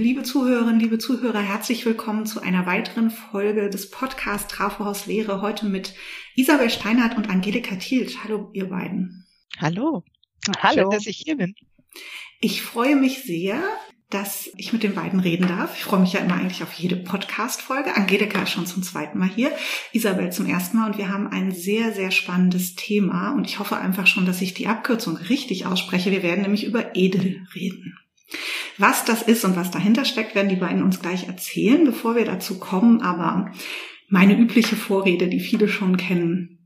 Liebe Zuhörerinnen, liebe Zuhörer, herzlich willkommen zu einer weiteren Folge des Podcasts Trafohaus Lehre. Heute mit Isabel Steinhardt und Angelika Thielt. Hallo, ihr beiden. Hallo. Hallo. Schön, dass ich hier bin. Ich freue mich sehr, dass ich mit den beiden reden darf. Ich freue mich ja immer eigentlich auf jede Podcast-Folge. Angelika ist schon zum zweiten Mal hier, Isabel zum ersten Mal und wir haben ein sehr, sehr spannendes Thema und ich hoffe einfach schon, dass ich die Abkürzung richtig ausspreche. Wir werden nämlich über Edel reden. Was das ist und was dahinter steckt, werden die beiden uns gleich erzählen, bevor wir dazu kommen. Aber meine übliche Vorrede, die viele schon kennen,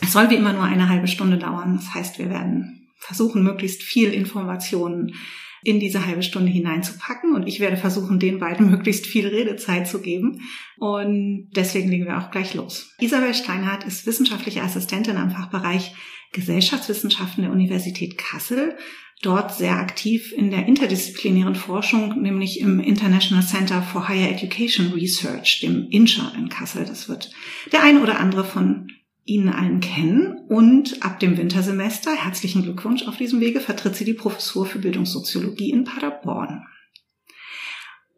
es soll wie immer nur eine halbe Stunde dauern. Das heißt, wir werden versuchen, möglichst viel Informationen in diese halbe Stunde hineinzupacken und ich werde versuchen, den beiden möglichst viel Redezeit zu geben. Und deswegen legen wir auch gleich los. Isabel Steinhardt ist wissenschaftliche Assistentin am Fachbereich Gesellschaftswissenschaften der Universität Kassel, dort sehr aktiv in der interdisziplinären Forschung, nämlich im International Center for Higher Education Research, dem INSHA in Kassel. Das wird der eine oder andere von Ihnen allen kennen. Und ab dem Wintersemester, herzlichen Glückwunsch auf diesem Wege, vertritt sie die Professur für Bildungssoziologie in Paderborn.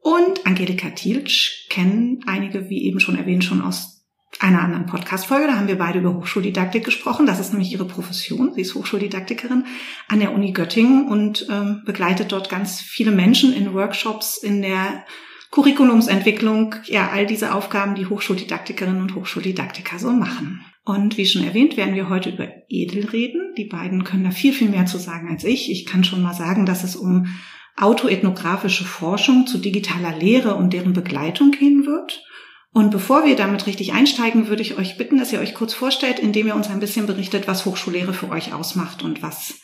Und Angelika Thielsch kennen einige, wie eben schon erwähnt, schon aus einer anderen Podcast-Folge. Da haben wir beide über Hochschuldidaktik gesprochen. Das ist nämlich ihre Profession. Sie ist Hochschuldidaktikerin an der Uni Göttingen und ähm, begleitet dort ganz viele Menschen in Workshops in der Curriculumsentwicklung, ja, all diese Aufgaben, die Hochschuldidaktikerinnen und Hochschuldidaktiker so machen. Und wie schon erwähnt, werden wir heute über Edel reden. Die beiden können da viel, viel mehr zu sagen als ich. Ich kann schon mal sagen, dass es um autoethnografische Forschung zu digitaler Lehre und deren Begleitung gehen wird. Und bevor wir damit richtig einsteigen, würde ich euch bitten, dass ihr euch kurz vorstellt, indem ihr uns ein bisschen berichtet, was Hochschullehre für euch ausmacht und was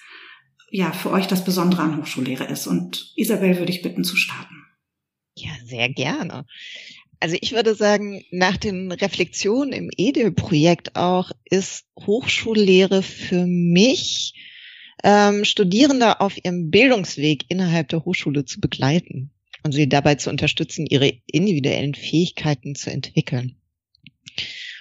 ja für euch das Besondere an Hochschullehre ist. Und Isabel würde ich bitten zu starten. Ja, sehr gerne. Also ich würde sagen, nach den Reflexionen im EDE-Projekt auch ist Hochschullehre für mich ähm, Studierende auf ihrem Bildungsweg innerhalb der Hochschule zu begleiten und sie dabei zu unterstützen, ihre individuellen Fähigkeiten zu entwickeln.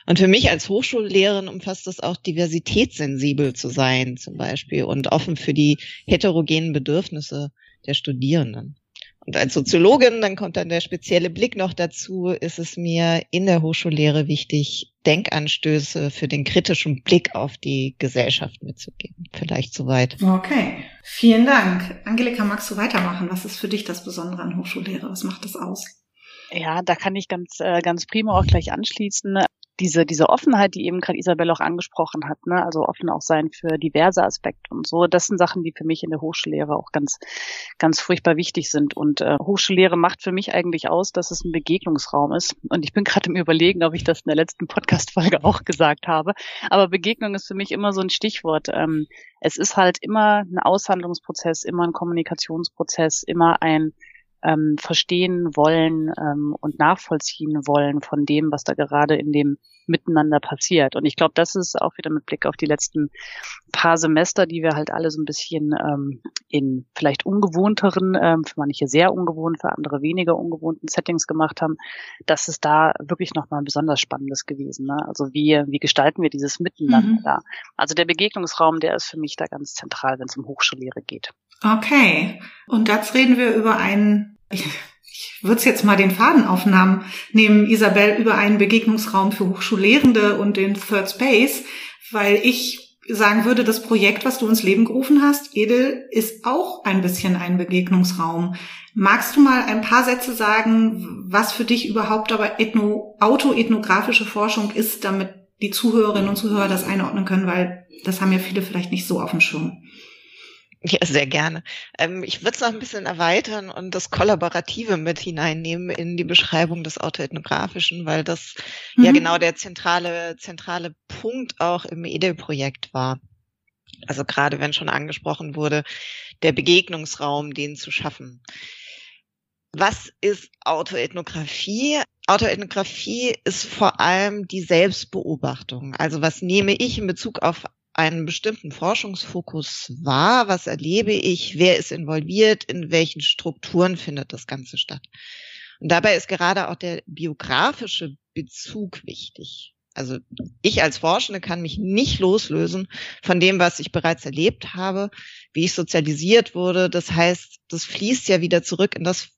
Und für mich als Hochschullehrerin umfasst es auch diversitätssensibel zu sein, zum Beispiel, und offen für die heterogenen Bedürfnisse der Studierenden. Und als Soziologin, dann kommt dann der spezielle Blick noch dazu, ist es mir in der Hochschullehre wichtig, Denkanstöße für den kritischen Blick auf die Gesellschaft mitzugeben. Vielleicht soweit. Okay, vielen Dank. Angelika, magst du weitermachen? Was ist für dich das Besondere an Hochschullehre? Was macht das aus? Ja, da kann ich ganz, äh, ganz prima auch gleich anschließen diese, diese Offenheit, die eben gerade Isabel auch angesprochen hat, ne, also offen auch sein für diverse Aspekte und so, das sind Sachen, die für mich in der Hochschullehre auch ganz, ganz furchtbar wichtig sind. Und äh, Hochschullehre macht für mich eigentlich aus, dass es ein Begegnungsraum ist. Und ich bin gerade im Überlegen, ob ich das in der letzten Podcast-Folge auch gesagt habe. Aber Begegnung ist für mich immer so ein Stichwort. Ähm, es ist halt immer ein Aushandlungsprozess, immer ein Kommunikationsprozess, immer ein ähm, verstehen wollen ähm, und nachvollziehen wollen von dem, was da gerade in dem Miteinander passiert. Und ich glaube, das ist auch wieder mit Blick auf die letzten paar Semester, die wir halt alle so ein bisschen ähm, in vielleicht ungewohnteren, ähm, für manche sehr ungewohnt, für andere weniger ungewohnten Settings gemacht haben, das ist da wirklich nochmal besonders Spannendes gewesen. Ne? Also wie, wie gestalten wir dieses Miteinander mhm. da? Also der Begegnungsraum, der ist für mich da ganz zentral, wenn es um Hochschullehre geht. Okay. Und jetzt reden wir über einen ich, ich würde jetzt mal den Faden aufnehmen, nehmen, Isabel, über einen Begegnungsraum für Hochschullehrende und den Third Space, weil ich sagen würde, das Projekt, was du ins Leben gerufen hast, Edel, ist auch ein bisschen ein Begegnungsraum. Magst du mal ein paar Sätze sagen, was für dich überhaupt aber ethno, autoethnografische Forschung ist, damit die Zuhörerinnen und Zuhörer das einordnen können, weil das haben ja viele vielleicht nicht so auf dem Schirm. Ja, sehr gerne. Ähm, ich würde es noch ein bisschen erweitern und das Kollaborative mit hineinnehmen in die Beschreibung des Autoethnografischen, weil das mhm. ja genau der zentrale, zentrale Punkt auch im EDE-Projekt war. Also gerade wenn schon angesprochen wurde, der Begegnungsraum, den zu schaffen. Was ist Autoethnographie? Autoethnographie ist vor allem die Selbstbeobachtung. Also was nehme ich in Bezug auf einen bestimmten Forschungsfokus wahr? Was erlebe ich? Wer ist involviert? In welchen Strukturen findet das Ganze statt? Und dabei ist gerade auch der biografische Bezug wichtig. Also ich als Forschende kann mich nicht loslösen von dem, was ich bereits erlebt habe, wie ich sozialisiert wurde. Das heißt, das fließt ja wieder zurück in das,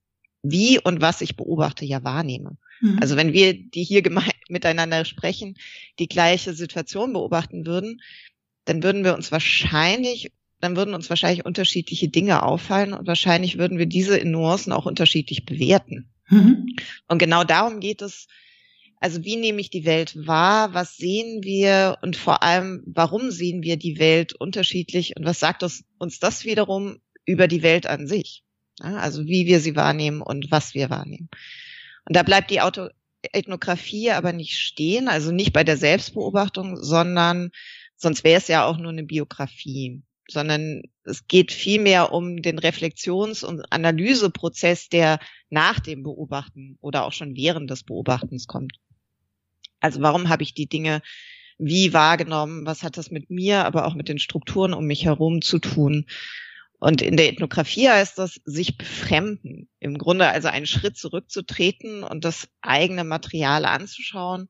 wie und was ich beobachte, ja wahrnehme. Mhm. Also wenn wir, die hier miteinander sprechen, die gleiche Situation beobachten würden, dann würden wir uns wahrscheinlich, dann würden uns wahrscheinlich unterschiedliche Dinge auffallen und wahrscheinlich würden wir diese in Nuancen auch unterschiedlich bewerten. Mhm. Und genau darum geht es, also wie nehme ich die Welt wahr? Was sehen wir? Und vor allem, warum sehen wir die Welt unterschiedlich? Und was sagt uns, uns das wiederum über die Welt an sich? Also wie wir sie wahrnehmen und was wir wahrnehmen. Und da bleibt die Autoethnographie aber nicht stehen, also nicht bei der Selbstbeobachtung, sondern sonst wäre es ja auch nur eine Biografie, sondern es geht vielmehr um den Reflexions- und Analyseprozess, der nach dem Beobachten oder auch schon während des Beobachtens kommt. Also warum habe ich die Dinge wie wahrgenommen? Was hat das mit mir, aber auch mit den Strukturen um mich herum zu tun? Und in der Ethnographie heißt das, sich befremden. Im Grunde also einen Schritt zurückzutreten und das eigene Material anzuschauen,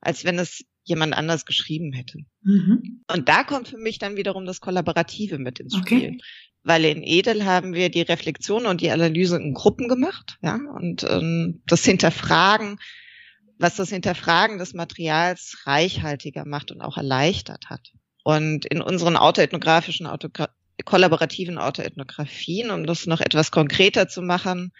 als wenn es jemand anders geschrieben hätte. Mhm. Und da kommt für mich dann wiederum das Kollaborative mit ins Spiel. Okay. Weil in Edel haben wir die Reflexion und die Analyse in Gruppen gemacht, ja, und ähm, das Hinterfragen was das Hinterfragen des Materials reichhaltiger macht und auch erleichtert hat. Und in unseren autoethnografischen, Autogra kollaborativen Autoethnografien, um das noch etwas konkreter zu machen,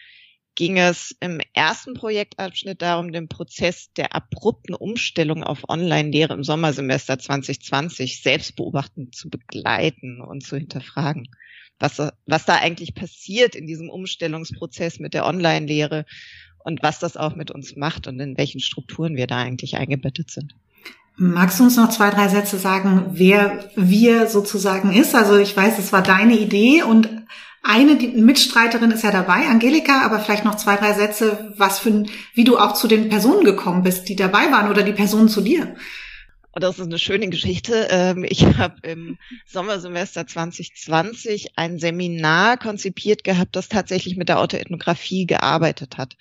ging es im ersten Projektabschnitt darum, den Prozess der abrupten Umstellung auf Online-Lehre im Sommersemester 2020 selbstbeobachtend zu begleiten und zu hinterfragen. Was, was da eigentlich passiert in diesem Umstellungsprozess mit der Online-Lehre und was das auch mit uns macht und in welchen Strukturen wir da eigentlich eingebettet sind. Magst du uns noch zwei, drei Sätze sagen, wer wir sozusagen ist? Also ich weiß, es war deine Idee und eine Mitstreiterin ist ja dabei, Angelika, aber vielleicht noch zwei, drei Sätze, was für, wie du auch zu den Personen gekommen bist, die dabei waren oder die Personen zu dir. Das ist eine schöne Geschichte. Ähm, ich habe im Sommersemester 2020 ein Seminar konzipiert gehabt, das tatsächlich mit der Autoethnographie gearbeitet hat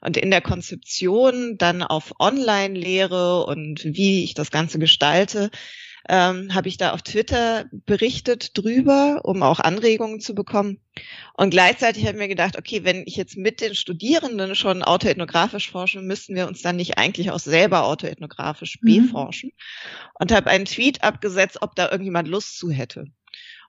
und in der Konzeption dann auf Online-Lehre und wie ich das Ganze gestalte, ähm, habe ich da auf Twitter berichtet drüber, um auch Anregungen zu bekommen. Und gleichzeitig habe ich mir gedacht, okay, wenn ich jetzt mit den Studierenden schon autoethnografisch forsche, müssten wir uns dann nicht eigentlich auch selber autoethnografisch mhm. beforschen. Und habe einen Tweet abgesetzt, ob da irgendjemand Lust zu hätte.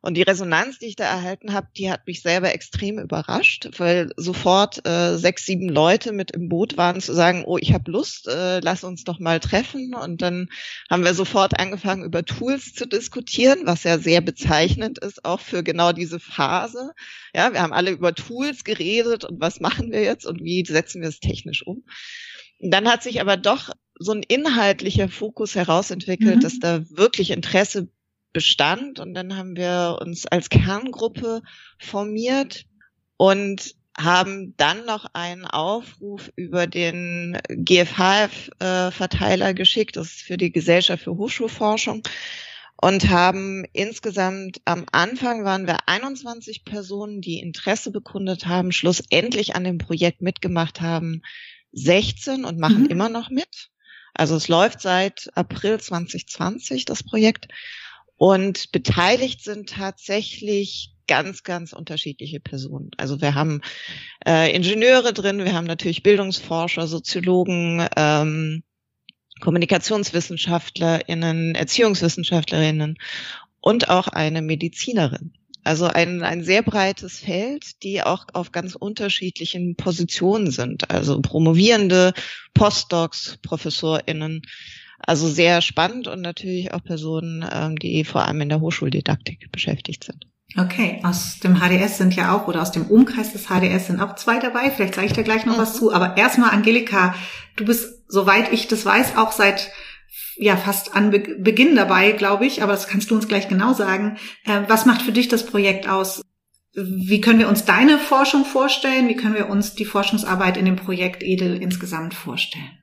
Und die Resonanz, die ich da erhalten habe, die hat mich selber extrem überrascht, weil sofort äh, sechs, sieben Leute mit im Boot waren zu sagen, oh, ich habe Lust, äh, lass uns doch mal treffen. Und dann haben wir sofort angefangen, über Tools zu diskutieren, was ja sehr bezeichnend ist, auch für genau diese Phase. Ja, wir haben alle über Tools geredet und was machen wir jetzt und wie setzen wir es technisch um. Und dann hat sich aber doch so ein inhaltlicher Fokus herausentwickelt, mhm. dass da wirklich Interesse bestand. Und dann haben wir uns als Kerngruppe formiert und haben dann noch einen Aufruf über den GFHF-Verteiler geschickt, das ist für die Gesellschaft für Hochschulforschung, und haben insgesamt am Anfang waren wir 21 Personen, die Interesse bekundet haben, schlussendlich an dem Projekt mitgemacht haben, 16 und machen mhm. immer noch mit. Also es läuft seit April 2020, das Projekt. Und beteiligt sind tatsächlich ganz, ganz unterschiedliche Personen. Also wir haben äh, Ingenieure drin, wir haben natürlich Bildungsforscher, Soziologen, ähm, KommunikationswissenschaftlerInnen, ErziehungswissenschaftlerInnen und auch eine Medizinerin. Also ein, ein sehr breites Feld, die auch auf ganz unterschiedlichen Positionen sind. Also Promovierende, Postdocs, ProfessorInnen, also sehr spannend und natürlich auch Personen, ähm, die vor allem in der Hochschuldidaktik beschäftigt sind. Okay, aus dem HDS sind ja auch, oder aus dem Umkreis des HDS sind auch zwei dabei. Vielleicht sage ich da gleich noch mhm. was zu. Aber erstmal, Angelika, du bist, soweit ich das weiß, auch seit ja fast an Be Beginn dabei, glaube ich. Aber das kannst du uns gleich genau sagen. Äh, was macht für dich das Projekt aus? Wie können wir uns deine Forschung vorstellen? Wie können wir uns die Forschungsarbeit in dem Projekt Edel insgesamt vorstellen?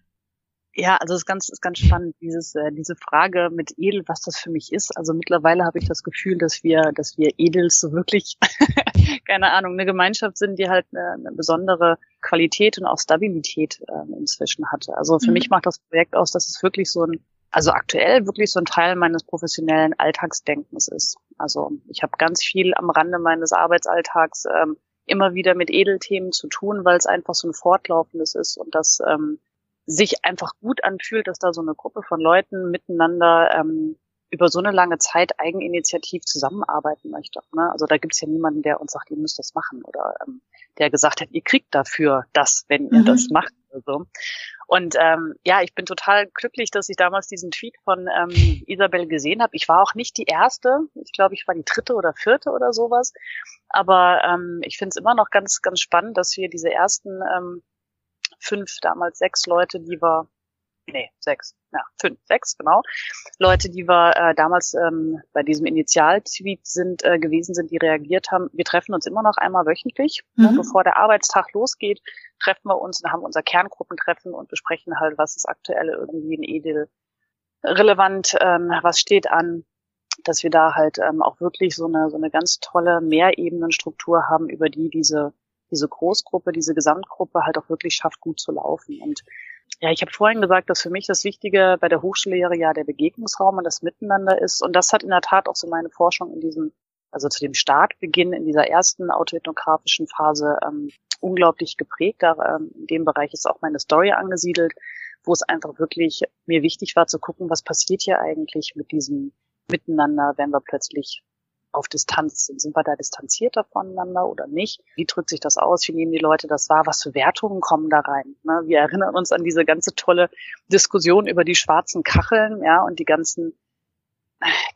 Ja, also es ist ganz, ist ganz spannend, dieses, äh, diese Frage mit Edel, was das für mich ist. Also mittlerweile habe ich das Gefühl, dass wir, dass wir Edels so wirklich, keine Ahnung, eine Gemeinschaft sind, die halt eine, eine besondere Qualität und auch Stabilität äh, inzwischen hatte. Also für mhm. mich macht das Projekt aus, dass es wirklich so ein, also aktuell wirklich so ein Teil meines professionellen Alltagsdenkens ist. Also ich habe ganz viel am Rande meines Arbeitsalltags ähm, immer wieder mit Edelthemen zu tun, weil es einfach so ein fortlaufendes ist und das ähm, sich einfach gut anfühlt, dass da so eine Gruppe von Leuten miteinander ähm, über so eine lange Zeit eigeninitiativ zusammenarbeiten möchte. Ne? Also da gibt's ja niemanden, der uns sagt, ihr müsst das machen oder ähm, der gesagt hat, ihr kriegt dafür das, wenn ihr mhm. das macht. Also. Und ähm, ja, ich bin total glücklich, dass ich damals diesen Tweet von ähm, Isabel gesehen habe. Ich war auch nicht die erste, ich glaube, ich war die dritte oder vierte oder sowas. Aber ähm, ich finde es immer noch ganz, ganz spannend, dass wir diese ersten ähm, fünf, damals sechs Leute, die wir nee, sechs, ja, fünf, sechs, genau, Leute, die wir äh, damals ähm, bei diesem Initialtweet sind, äh, gewesen sind, die reagiert haben. Wir treffen uns immer noch einmal wöchentlich. Ne, mhm. Ne, bevor der Arbeitstag losgeht, treffen wir uns und haben unser Kerngruppentreffen und besprechen halt, was ist aktuell irgendwie in Edel relevant, ähm, was steht an, dass wir da halt ähm, auch wirklich so eine, so eine ganz tolle Mehrebenenstruktur haben, über die diese diese Großgruppe, diese Gesamtgruppe halt auch wirklich schafft, gut zu laufen. Und ja, ich habe vorhin gesagt, dass für mich das Wichtige bei der Hochschullehre ja der Begegnungsraum und das Miteinander ist. Und das hat in der Tat auch so meine Forschung in diesem, also zu dem Startbeginn in dieser ersten autoethnografischen Phase ähm, unglaublich geprägt. Da, ähm, in dem Bereich ist auch meine Story angesiedelt, wo es einfach wirklich mir wichtig war zu gucken, was passiert hier eigentlich mit diesem Miteinander, wenn wir plötzlich auf Distanz sind. Sind wir da distanzierter voneinander oder nicht? Wie drückt sich das aus? Wie nehmen die Leute das wahr? Was für Wertungen kommen da rein? Ne? Wir erinnern uns an diese ganze tolle Diskussion über die schwarzen Kacheln, ja, und die ganzen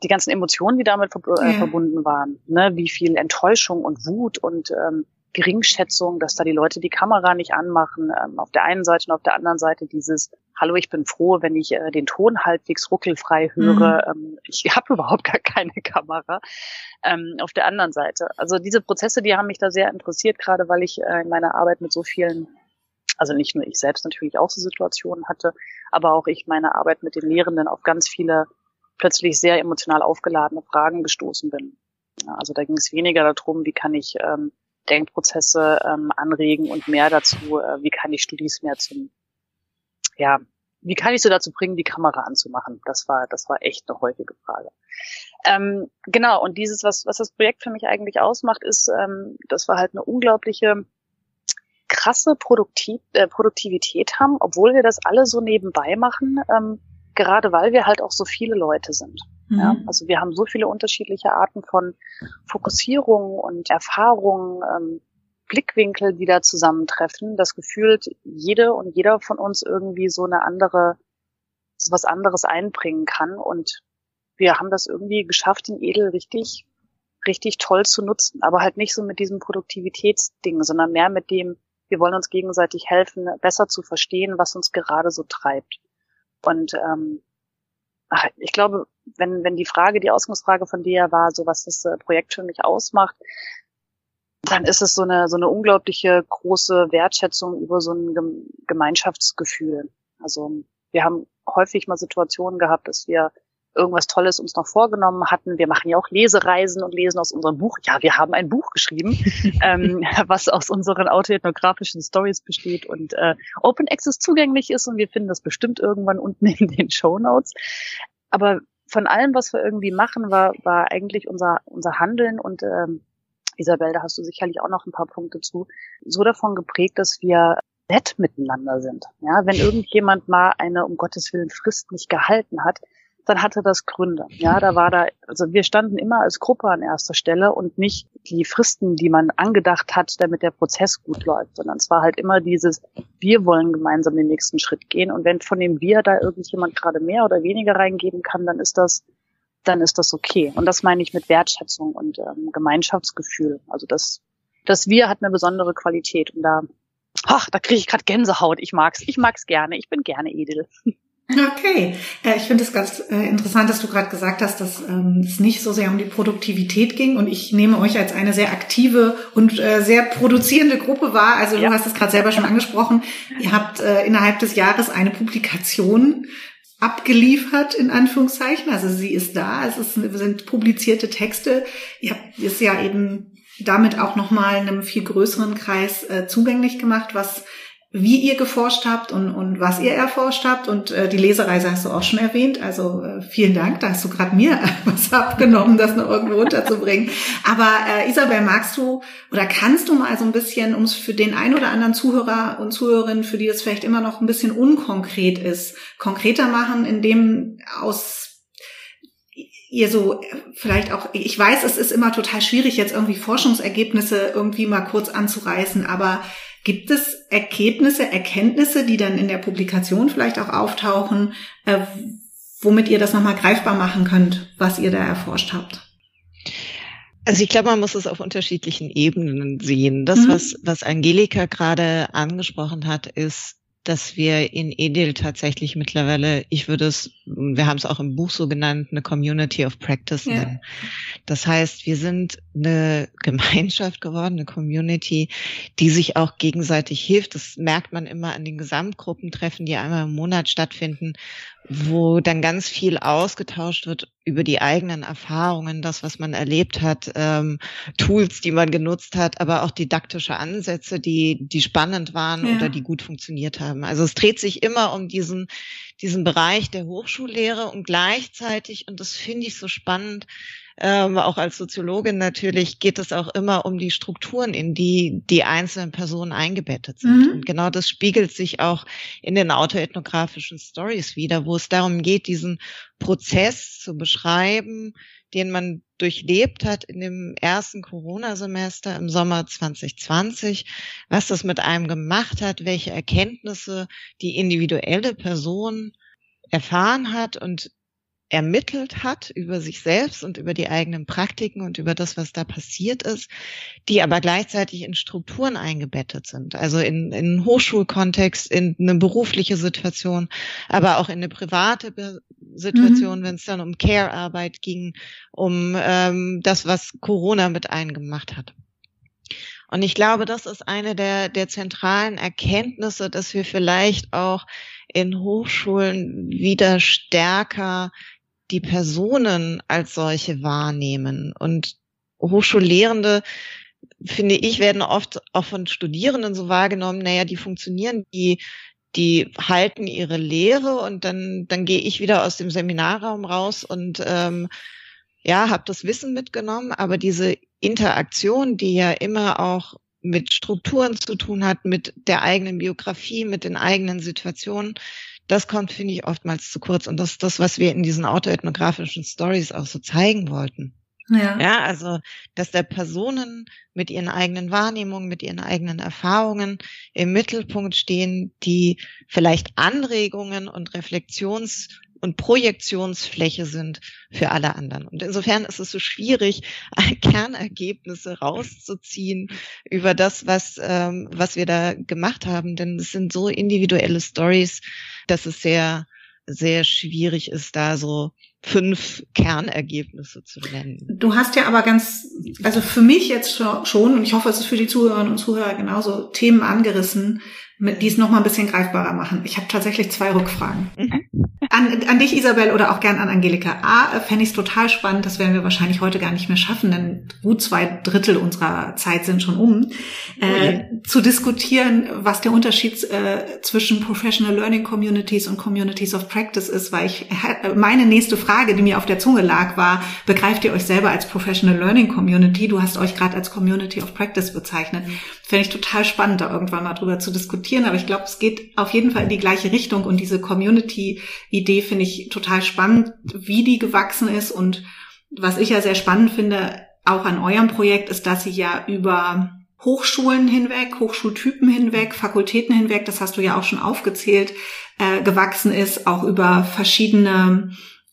die ganzen Emotionen, die damit verb äh, ja. verbunden waren, ne? wie viel Enttäuschung und Wut und ähm, Geringschätzung, dass da die Leute die Kamera nicht anmachen. Ähm, auf der einen Seite und auf der anderen Seite dieses Hallo, ich bin froh, wenn ich äh, den Ton halbwegs ruckelfrei höre. Mhm. Ähm, ich habe überhaupt gar keine Kamera. Ähm, auf der anderen Seite. Also diese Prozesse, die haben mich da sehr interessiert, gerade weil ich äh, in meiner Arbeit mit so vielen also nicht nur ich selbst natürlich auch so Situationen hatte, aber auch ich meine Arbeit mit den Lehrenden auf ganz viele plötzlich sehr emotional aufgeladene Fragen gestoßen bin. Also da ging es weniger darum, wie kann ich ähm, Denkprozesse ähm, anregen und mehr dazu, äh, wie kann ich Studis mehr zum, ja, wie kann ich sie dazu bringen, die Kamera anzumachen? Das war, das war echt eine häufige Frage. Ähm, genau, und dieses, was, was das Projekt für mich eigentlich ausmacht, ist, ähm, dass wir halt eine unglaubliche krasse Produktiv äh, Produktivität haben, obwohl wir das alle so nebenbei machen, ähm, gerade weil wir halt auch so viele Leute sind. Ja, mhm. also wir haben so viele unterschiedliche Arten von Fokussierung und Erfahrungen, ähm, Blickwinkel, die da zusammentreffen, das gefühlt jede und jeder von uns irgendwie so eine andere, so was anderes einbringen kann. Und wir haben das irgendwie geschafft, den Edel richtig, richtig toll zu nutzen. Aber halt nicht so mit diesem Produktivitätsding, sondern mehr mit dem, wir wollen uns gegenseitig helfen, besser zu verstehen, was uns gerade so treibt. Und ähm, ich glaube, wenn, wenn die Frage, die Ausgangsfrage von dir war, so was das äh, Projekt für mich ausmacht, dann ist es so eine, so eine unglaubliche große Wertschätzung über so ein Gemeinschaftsgefühl. Also wir haben häufig mal Situationen gehabt, dass wir irgendwas Tolles uns noch vorgenommen hatten. Wir machen ja auch Lesereisen und lesen aus unserem Buch. Ja, wir haben ein Buch geschrieben, ähm, was aus unseren autoethnografischen Stories besteht und äh, Open Access zugänglich ist und wir finden das bestimmt irgendwann unten in den Show Notes. Aber von allem, was wir irgendwie machen, war, war eigentlich unser, unser Handeln und ähm, Isabel, da hast du sicherlich auch noch ein paar Punkte zu, so davon geprägt, dass wir nett miteinander sind. Ja, wenn irgendjemand mal eine um Gottes Willen Frist nicht gehalten hat, dann hatte das Gründe. Ja, da war da, also wir standen immer als Gruppe an erster Stelle und nicht die Fristen, die man angedacht hat, damit der Prozess gut läuft, sondern es war halt immer dieses, wir wollen gemeinsam den nächsten Schritt gehen und wenn von dem wir da irgendjemand gerade mehr oder weniger reingeben kann, dann ist das, dann ist das okay. Und das meine ich mit Wertschätzung und ähm, Gemeinschaftsgefühl. Also das, das Wir hat eine besondere Qualität und da, ach, da kriege ich gerade Gänsehaut. Ich mag's, ich mag's gerne. Ich bin gerne edel. Okay, äh, ich finde es ganz äh, interessant, dass du gerade gesagt hast, dass ähm, es nicht so sehr um die Produktivität ging und ich nehme euch als eine sehr aktive und äh, sehr produzierende Gruppe wahr. Also ja. du hast es gerade selber schon angesprochen. Ihr habt innerhalb des Jahres eine Publikation abgeliefert, in Anführungszeichen. Also sie ist da, es ist, sind publizierte Texte. Ihr habt es ja eben damit auch nochmal einem viel größeren Kreis zugänglich gemacht, was wie ihr geforscht habt und, und was ihr erforscht habt. Und äh, die Lesereise hast du auch schon erwähnt. Also äh, vielen Dank, da hast du gerade mir was abgenommen, das noch irgendwo unterzubringen. Aber äh, Isabel, magst du oder kannst du mal so ein bisschen, um es für den ein oder anderen Zuhörer und Zuhörerinnen, für die das vielleicht immer noch ein bisschen unkonkret ist, konkreter machen, indem aus ihr so vielleicht auch, ich weiß, es ist immer total schwierig, jetzt irgendwie Forschungsergebnisse irgendwie mal kurz anzureißen, aber Gibt es Ergebnisse, Erkenntnisse, die dann in der Publikation vielleicht auch auftauchen, äh, womit ihr das nochmal greifbar machen könnt, was ihr da erforscht habt? Also ich glaube, man muss es auf unterschiedlichen Ebenen sehen. Das, mhm. was, was Angelika gerade angesprochen hat, ist, dass wir in Edel tatsächlich mittlerweile, ich würde es, wir haben es auch im Buch so genannt, eine Community of Practice ja. nennen. Das heißt, wir sind eine Gemeinschaft geworden, eine Community, die sich auch gegenseitig hilft. Das merkt man immer an den Gesamtgruppentreffen, die einmal im Monat stattfinden, wo dann ganz viel ausgetauscht wird über die eigenen Erfahrungen, das, was man erlebt hat, ähm, Tools, die man genutzt hat, aber auch didaktische Ansätze, die, die spannend waren ja. oder die gut funktioniert haben. Also es dreht sich immer um diesen, diesen Bereich der Hochschullehre und gleichzeitig, und das finde ich so spannend, ähm, auch als Soziologin natürlich geht es auch immer um die Strukturen, in die die einzelnen Personen eingebettet sind. Mhm. Und genau das spiegelt sich auch in den autoethnografischen Stories wieder, wo es darum geht, diesen Prozess zu beschreiben, den man durchlebt hat in dem ersten Corona-Semester im Sommer 2020, was das mit einem gemacht hat, welche Erkenntnisse die individuelle Person erfahren hat und ermittelt hat über sich selbst und über die eigenen Praktiken und über das, was da passiert ist, die aber gleichzeitig in Strukturen eingebettet sind, also in, in Hochschulkontext, in eine berufliche Situation, aber auch in eine private Be Situation, mhm. wenn es dann um Care-Arbeit ging, um ähm, das, was Corona mit eingemacht hat. Und ich glaube, das ist eine der, der zentralen Erkenntnisse, dass wir vielleicht auch in Hochschulen wieder stärker die Personen als solche wahrnehmen. Und Hochschullehrende, finde ich, werden oft auch von Studierenden so wahrgenommen, naja, die funktionieren, die, die halten ihre Lehre und dann, dann gehe ich wieder aus dem Seminarraum raus und ähm, ja, habe das Wissen mitgenommen, aber diese Interaktion, die ja immer auch mit Strukturen zu tun hat, mit der eigenen Biografie, mit den eigenen Situationen, das kommt, finde ich, oftmals zu kurz. Und das ist das, was wir in diesen autoethnografischen Stories auch so zeigen wollten. Ja. ja, also, dass der Personen mit ihren eigenen Wahrnehmungen, mit ihren eigenen Erfahrungen im Mittelpunkt stehen, die vielleicht Anregungen und Reflexions- und Projektionsfläche sind für alle anderen. Und insofern ist es so schwierig, Kernergebnisse rauszuziehen über das, was, ähm, was wir da gemacht haben, denn es sind so individuelle Stories, dass es sehr, sehr schwierig ist, da so fünf Kernergebnisse zu nennen. Du hast ja aber ganz, also für mich jetzt schon, und ich hoffe, es ist für die Zuhörerinnen und Zuhörer genauso, Themen angerissen, die es noch mal ein bisschen greifbarer machen. Ich habe tatsächlich zwei Rückfragen. Mhm. An, an dich, Isabel, oder auch gern an Angelika. A, fände ich es total spannend, das werden wir wahrscheinlich heute gar nicht mehr schaffen, denn gut zwei Drittel unserer Zeit sind schon um, äh, oh zu diskutieren, was der Unterschied äh, zwischen Professional Learning Communities und Communities of Practice ist, weil ich äh, meine nächste Frage, die mir auf der Zunge lag, war, begreift ihr euch selber als Professional Learning Community? Du hast euch gerade als Community of Practice bezeichnet. Mhm. Fände ich total spannend, da irgendwann mal drüber zu diskutieren, aber ich glaube, es geht auf jeden Fall in die gleiche Richtung und diese Community Idee finde ich total spannend, wie die gewachsen ist. Und was ich ja sehr spannend finde, auch an eurem Projekt, ist, dass sie ja über Hochschulen hinweg, Hochschultypen hinweg, Fakultäten hinweg, das hast du ja auch schon aufgezählt, äh, gewachsen ist, auch über verschiedene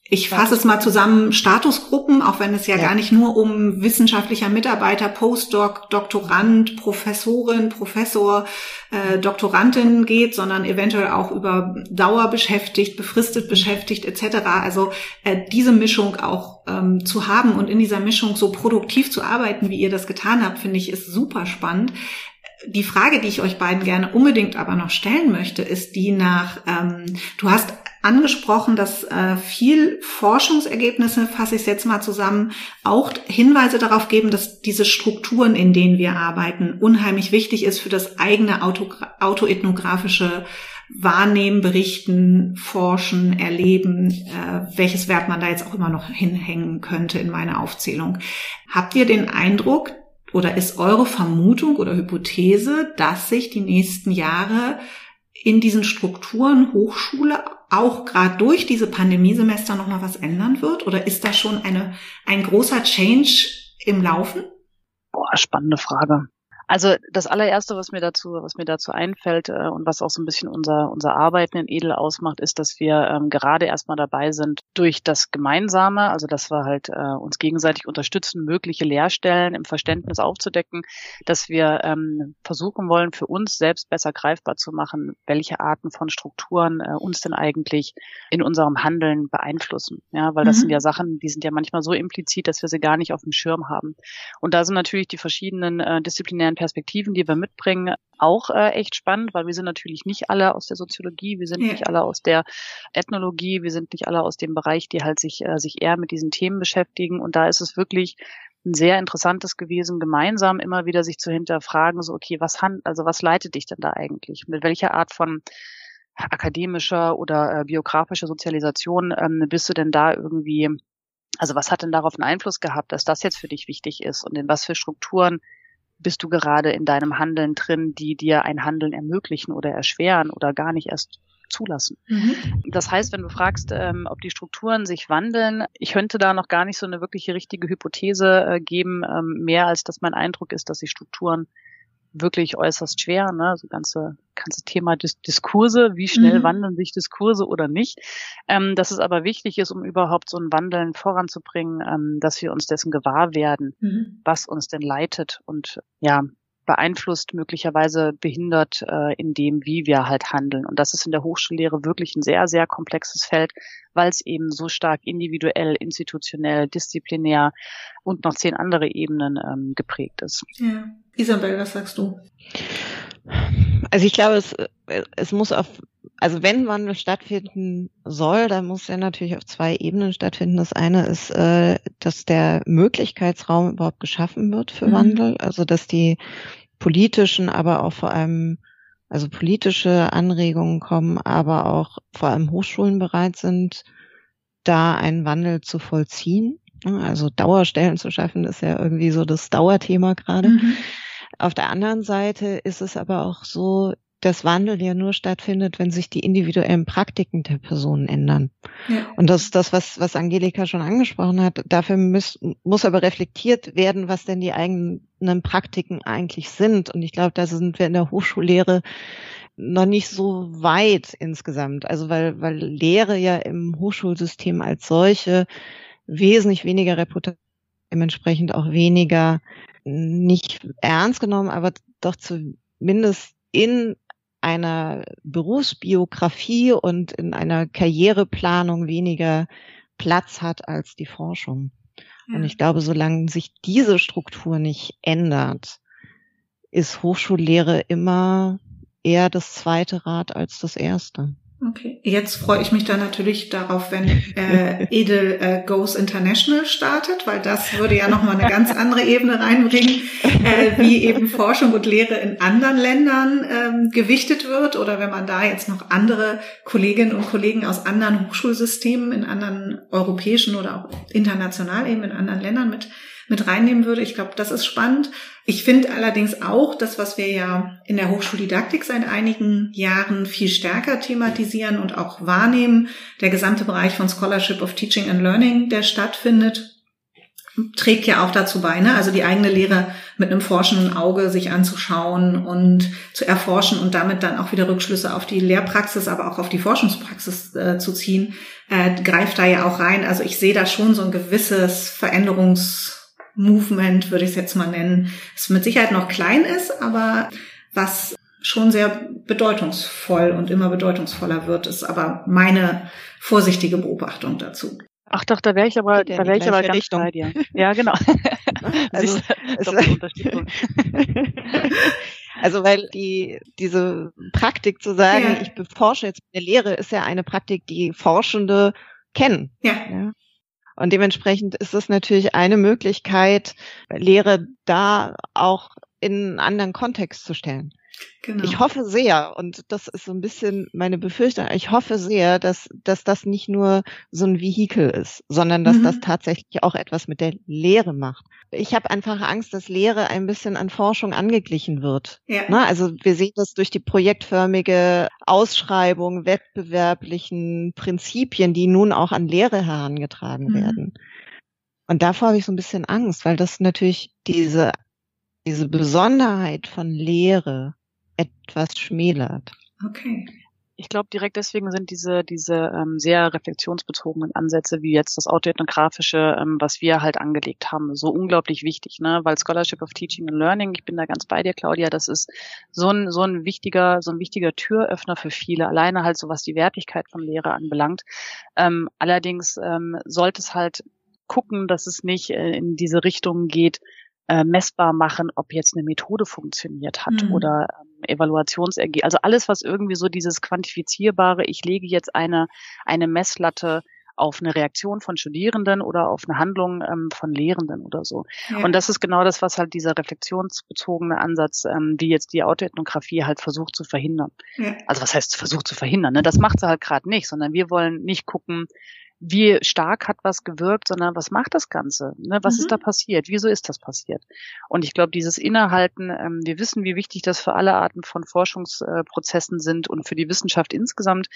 ich fasse es mal zusammen, Statusgruppen, auch wenn es ja, ja, gar nicht nur um wissenschaftlicher Mitarbeiter, Postdoc, Doktorand, Professorin, Professor, äh, Doktorandin geht, sondern eventuell auch über Dauer beschäftigt, befristet beschäftigt etc. Also äh, diese Mischung auch ähm, zu haben und in dieser Mischung so produktiv zu arbeiten, wie ihr das getan habt, finde ich, ist super spannend. Die Frage, die ich euch beiden gerne unbedingt aber noch stellen möchte, ist die nach, ähm, du hast angesprochen, dass äh, viel Forschungsergebnisse, fasse ich es jetzt mal zusammen, auch Hinweise darauf geben, dass diese Strukturen, in denen wir arbeiten, unheimlich wichtig ist für das eigene Auto, autoethnografische Wahrnehmen, Berichten, Forschen, Erleben, äh, welches Verb man da jetzt auch immer noch hinhängen könnte in meiner Aufzählung. Habt ihr den Eindruck, oder ist eure Vermutung oder Hypothese, dass sich die nächsten Jahre in diesen Strukturen Hochschule auch gerade durch diese Pandemiesemester noch mal was ändern wird? Oder ist da schon eine, ein großer Change im Laufen? Boah, spannende Frage. Also das allererste, was mir dazu, was mir dazu einfällt äh, und was auch so ein bisschen unser unser Arbeiten in Edel ausmacht, ist, dass wir ähm, gerade erstmal dabei sind, durch das Gemeinsame, also dass wir halt äh, uns gegenseitig unterstützen, mögliche Leerstellen im Verständnis aufzudecken, dass wir ähm, versuchen wollen, für uns selbst besser greifbar zu machen, welche Arten von Strukturen äh, uns denn eigentlich in unserem Handeln beeinflussen. Ja, weil das mhm. sind ja Sachen, die sind ja manchmal so implizit, dass wir sie gar nicht auf dem Schirm haben. Und da sind natürlich die verschiedenen äh, disziplinären Perspektiven, die wir mitbringen, auch äh, echt spannend, weil wir sind natürlich nicht alle aus der Soziologie, wir sind ja. nicht alle aus der Ethnologie, wir sind nicht alle aus dem Bereich, die halt sich, äh, sich eher mit diesen Themen beschäftigen. Und da ist es wirklich ein sehr interessantes gewesen, gemeinsam immer wieder sich zu hinterfragen, so, okay, was hand, also was leitet dich denn da eigentlich? Mit welcher Art von akademischer oder äh, biografischer Sozialisation ähm, bist du denn da irgendwie, also was hat denn darauf einen Einfluss gehabt, dass das jetzt für dich wichtig ist und in was für Strukturen bist du gerade in deinem Handeln drin, die dir ein Handeln ermöglichen oder erschweren oder gar nicht erst zulassen. Mhm. Das heißt, wenn du fragst, ähm, ob die Strukturen sich wandeln, ich könnte da noch gar nicht so eine wirkliche richtige Hypothese äh, geben, ähm, mehr als dass mein Eindruck ist, dass die Strukturen wirklich äußerst schwer, ne? So ganze ganze Thema Dis Diskurse, wie schnell mhm. wandeln sich Diskurse oder nicht. Ähm, dass es aber wichtig ist, um überhaupt so ein Wandeln voranzubringen, ähm, dass wir uns dessen gewahr werden, mhm. was uns denn leitet und ja beeinflusst, möglicherweise behindert äh, in dem, wie wir halt handeln. Und das ist in der Hochschullehre wirklich ein sehr, sehr komplexes Feld, weil es eben so stark individuell, institutionell, disziplinär und noch zehn andere Ebenen ähm, geprägt ist. Ja. Isabel, was sagst du? Also ich glaube, es, es muss auf, also wenn Wandel stattfinden soll, dann muss er natürlich auf zwei Ebenen stattfinden. Das eine ist, äh, dass der Möglichkeitsraum überhaupt geschaffen wird für mhm. Wandel, also dass die politischen, aber auch vor allem also politische Anregungen kommen, aber auch vor allem Hochschulen bereit sind, da einen Wandel zu vollziehen. Also Dauerstellen zu schaffen, ist ja irgendwie so das Dauerthema gerade. Mhm. Auf der anderen Seite ist es aber auch so, dass Wandel ja nur stattfindet, wenn sich die individuellen Praktiken der Personen ändern. Ja. Und das ist das, was, was Angelika schon angesprochen hat. Dafür muss, muss aber reflektiert werden, was denn die eigenen Praktiken eigentlich sind. Und ich glaube, da sind wir in der Hochschullehre noch nicht so weit insgesamt. Also weil, weil Lehre ja im Hochschulsystem als solche wesentlich weniger Reputation, dementsprechend auch weniger nicht ernst genommen, aber doch zumindest in einer Berufsbiografie und in einer Karriereplanung weniger Platz hat als die Forschung. Und ich glaube, solange sich diese Struktur nicht ändert, ist Hochschullehre immer eher das zweite Rad als das erste. Okay, jetzt freue ich mich dann natürlich darauf, wenn äh, Edel äh, Goes International startet, weil das würde ja nochmal eine ganz andere Ebene reinbringen, äh, wie eben Forschung und Lehre in anderen Ländern ähm, gewichtet wird oder wenn man da jetzt noch andere Kolleginnen und Kollegen aus anderen Hochschulsystemen in anderen europäischen oder auch international eben in anderen Ländern mit mit reinnehmen würde. Ich glaube, das ist spannend. Ich finde allerdings auch, das, was wir ja in der Hochschuldidaktik seit einigen Jahren viel stärker thematisieren und auch wahrnehmen, der gesamte Bereich von Scholarship of Teaching and Learning, der stattfindet, trägt ja auch dazu bei, ne? also die eigene Lehre mit einem forschenden Auge sich anzuschauen und zu erforschen und damit dann auch wieder Rückschlüsse auf die Lehrpraxis, aber auch auf die Forschungspraxis äh, zu ziehen, äh, greift da ja auch rein. Also ich sehe da schon so ein gewisses Veränderungs Movement, würde ich es jetzt mal nennen, es mit Sicherheit noch klein ist, aber was schon sehr bedeutungsvoll und immer bedeutungsvoller wird, ist aber meine vorsichtige Beobachtung dazu. Ach doch, da wäre ich aber, da wäre ich aber ganz Richtung. bei dir. Ja, genau. also, Also weil die diese Praktik zu sagen, Ja. ich beforsche jetzt eine Lehre, ist ja eine Praktik, die Forschende kennen. Ja. Ja. Und dementsprechend ist es natürlich eine Möglichkeit, Lehre da auch in einen anderen Kontext zu stellen. Genau. Ich hoffe sehr, und das ist so ein bisschen meine Befürchtung, ich hoffe sehr, dass, dass das nicht nur so ein Vehikel ist, sondern dass Mhm. das tatsächlich auch etwas mit der Lehre macht. Ich habe einfach Angst, dass Lehre ein bisschen an Forschung angeglichen wird. ja. Ne? Also wir sehen das durch die projektförmige Ausschreibung wettbewerblichen Prinzipien, die nun auch an Lehre herangetragen Mhm. werden. Und davor habe ich so ein bisschen Angst, weil das natürlich diese, diese Besonderheit von Lehre etwas schmälert. Okay. Ich glaube, direkt deswegen sind diese, diese ähm, sehr reflexionsbezogenen Ansätze, wie jetzt das autoethnographische, ähm, was wir halt angelegt haben, so unglaublich wichtig, ne? Weil Scholarship of Teaching and Learning, ich bin da ganz bei dir, Claudia, das ist so ein, so ein wichtiger, so ein wichtiger Türöffner für viele, alleine halt so was die Wertigkeit von Lehre anbelangt. Ähm, allerdings ähm, sollte es halt gucken, dass es nicht äh, in diese Richtung geht, äh, messbar machen, ob jetzt eine Methode funktioniert hat Mhm. oder Evaluationsergebnisse. Also alles, was irgendwie so dieses quantifizierbare, ich lege jetzt eine, eine Messlatte auf eine Reaktion von Studierenden oder auf eine Handlung ähm, von Lehrenden oder so. Ja. Und das ist genau das, was halt dieser reflexionsbezogene Ansatz, ähm, wie jetzt die Autoethnographie halt versucht zu verhindern. ja. Also was heißt versucht zu verhindern? Ne? Das macht sie halt gerade nicht, sondern wir wollen nicht gucken, wie stark hat was gewirkt, sondern was macht das Ganze? Ne? Was Mhm. ist da passiert? Wieso ist das passiert? Und ich glaube, dieses Innehalten, ähm, wir wissen, wie wichtig das für alle Arten von Forschungsprozessen sind und für die Wissenschaft insgesamt.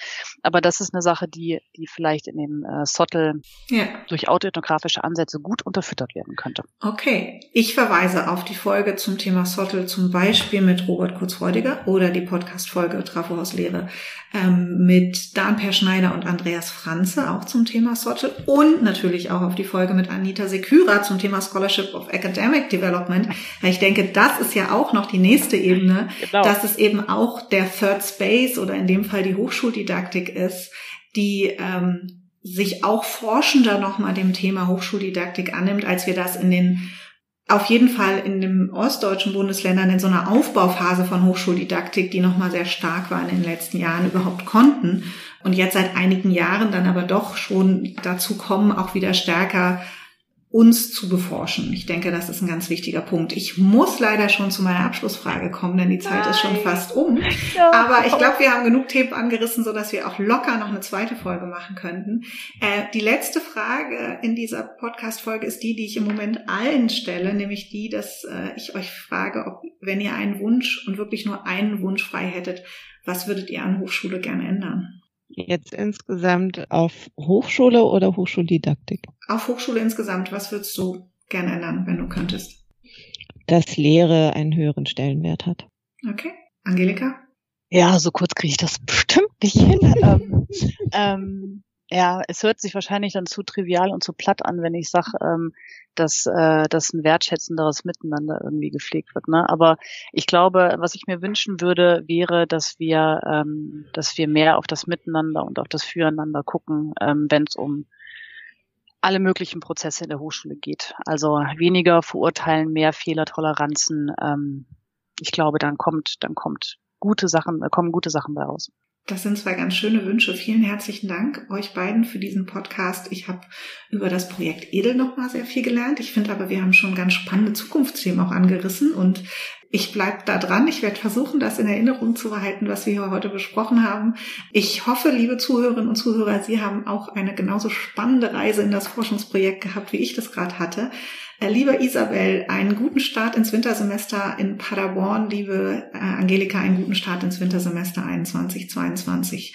Aber das ist eine Sache, die, die vielleicht in dem äh, Sottel ja. durch autoethnografische Ansätze gut unterfüttert werden könnte. Okay, ich verweise auf die Folge zum Thema Sottel, zum Beispiel mit Robert Kurzfreudiger oder die Podcast-Folge Trafohauslehre ähm, mit Dan Per Schneider und Andreas Franze, auch zum Thema Sottel und natürlich auch auf die Folge mit Anita Seküra zum Thema Scholarship of Academic Development. Weil ich denke, das ist ja auch noch die nächste Ebene, Genau. dass es eben auch der Third Space oder in dem Fall die Hochschuldidaktik ist, die ähm, sich auch forschender nochmal dem Thema Hochschuldidaktik annimmt, als wir das in den auf jeden Fall in den ostdeutschen Bundesländern in so einer Aufbauphase von Hochschuldidaktik, die nochmal sehr stark war in den letzten Jahren, überhaupt konnten. Und jetzt seit einigen Jahren dann aber doch schon dazu kommen, auch wieder stärker uns zu beforschen. Ich denke, das ist ein ganz wichtiger Punkt. Ich muss leider schon zu meiner Abschlussfrage kommen, denn die Zeit ist schon Nein. fast um. Aber ich glaube, wir haben genug Themen angerissen, so dass wir auch locker noch eine zweite Folge machen könnten. Äh, die letzte Frage in dieser Podcast-Folge ist die, die ich im Moment allen stelle, nämlich die, dass äh, ich euch frage, ob, wenn ihr einen Wunsch und wirklich nur einen Wunsch frei hättet, was würdet ihr an Hochschule gerne ändern? Jetzt insgesamt auf Hochschule oder Hochschuldidaktik? Auf Hochschule insgesamt, was würdest du gerne ändern, wenn du könntest? Dass Lehre einen höheren Stellenwert hat. Okay. Angelika? Ja, so kurz kriege ich das bestimmt nicht hin. ähm, ähm, ja, es hört sich wahrscheinlich dann zu trivial und zu platt an, wenn ich sage, ähm, dass, äh, dass ein wertschätzenderes Miteinander irgendwie gepflegt wird. Ne? Aber ich glaube, was ich mir wünschen würde, wäre, dass wir, ähm, dass wir mehr auf das Miteinander und auf das Füreinander gucken, ähm, wenn es um alle möglichen Prozesse in der Hochschule geht. Also weniger verurteilen, mehr Fehlertoleranzen. Ähm, ich glaube, dann kommt, dann kommt gute Sachen, kommen gute Sachen bei raus. Das sind zwei ganz schöne Wünsche. Vielen herzlichen Dank euch beiden für diesen Podcast. Ich habe über das Projekt Edel noch mal sehr viel gelernt. Ich finde aber, wir haben schon ganz spannende Zukunftsthemen auch angerissen und ich bleib da dran. Ich werde versuchen, das in Erinnerung zu behalten, was wir heute besprochen haben. Ich hoffe, liebe Zuhörerinnen und Zuhörer, Sie haben auch eine genauso spannende Reise in das Forschungsprojekt gehabt, wie ich das gerade hatte. Äh, Liebe Isabel, einen guten Start ins Wintersemester in Paderborn. Liebe äh, Angelika, einen guten Start ins Wintersemester 21-22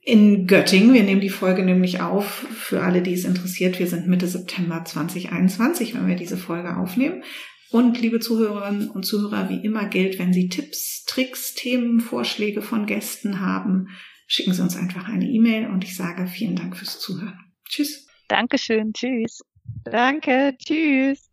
in Göttingen. Wir nehmen die Folge nämlich auf für alle, die es interessiert. Wir sind Mitte September 2021, wenn wir diese Folge aufnehmen. Und liebe Zuhörerinnen und Zuhörer, wie immer gilt, wenn Sie Tipps, Tricks, Themen, Vorschläge von Gästen haben, schicken Sie uns einfach eine E-Mail und ich sage vielen Dank fürs Zuhören. Tschüss. Dankeschön, tschüss. Danke, tschüss.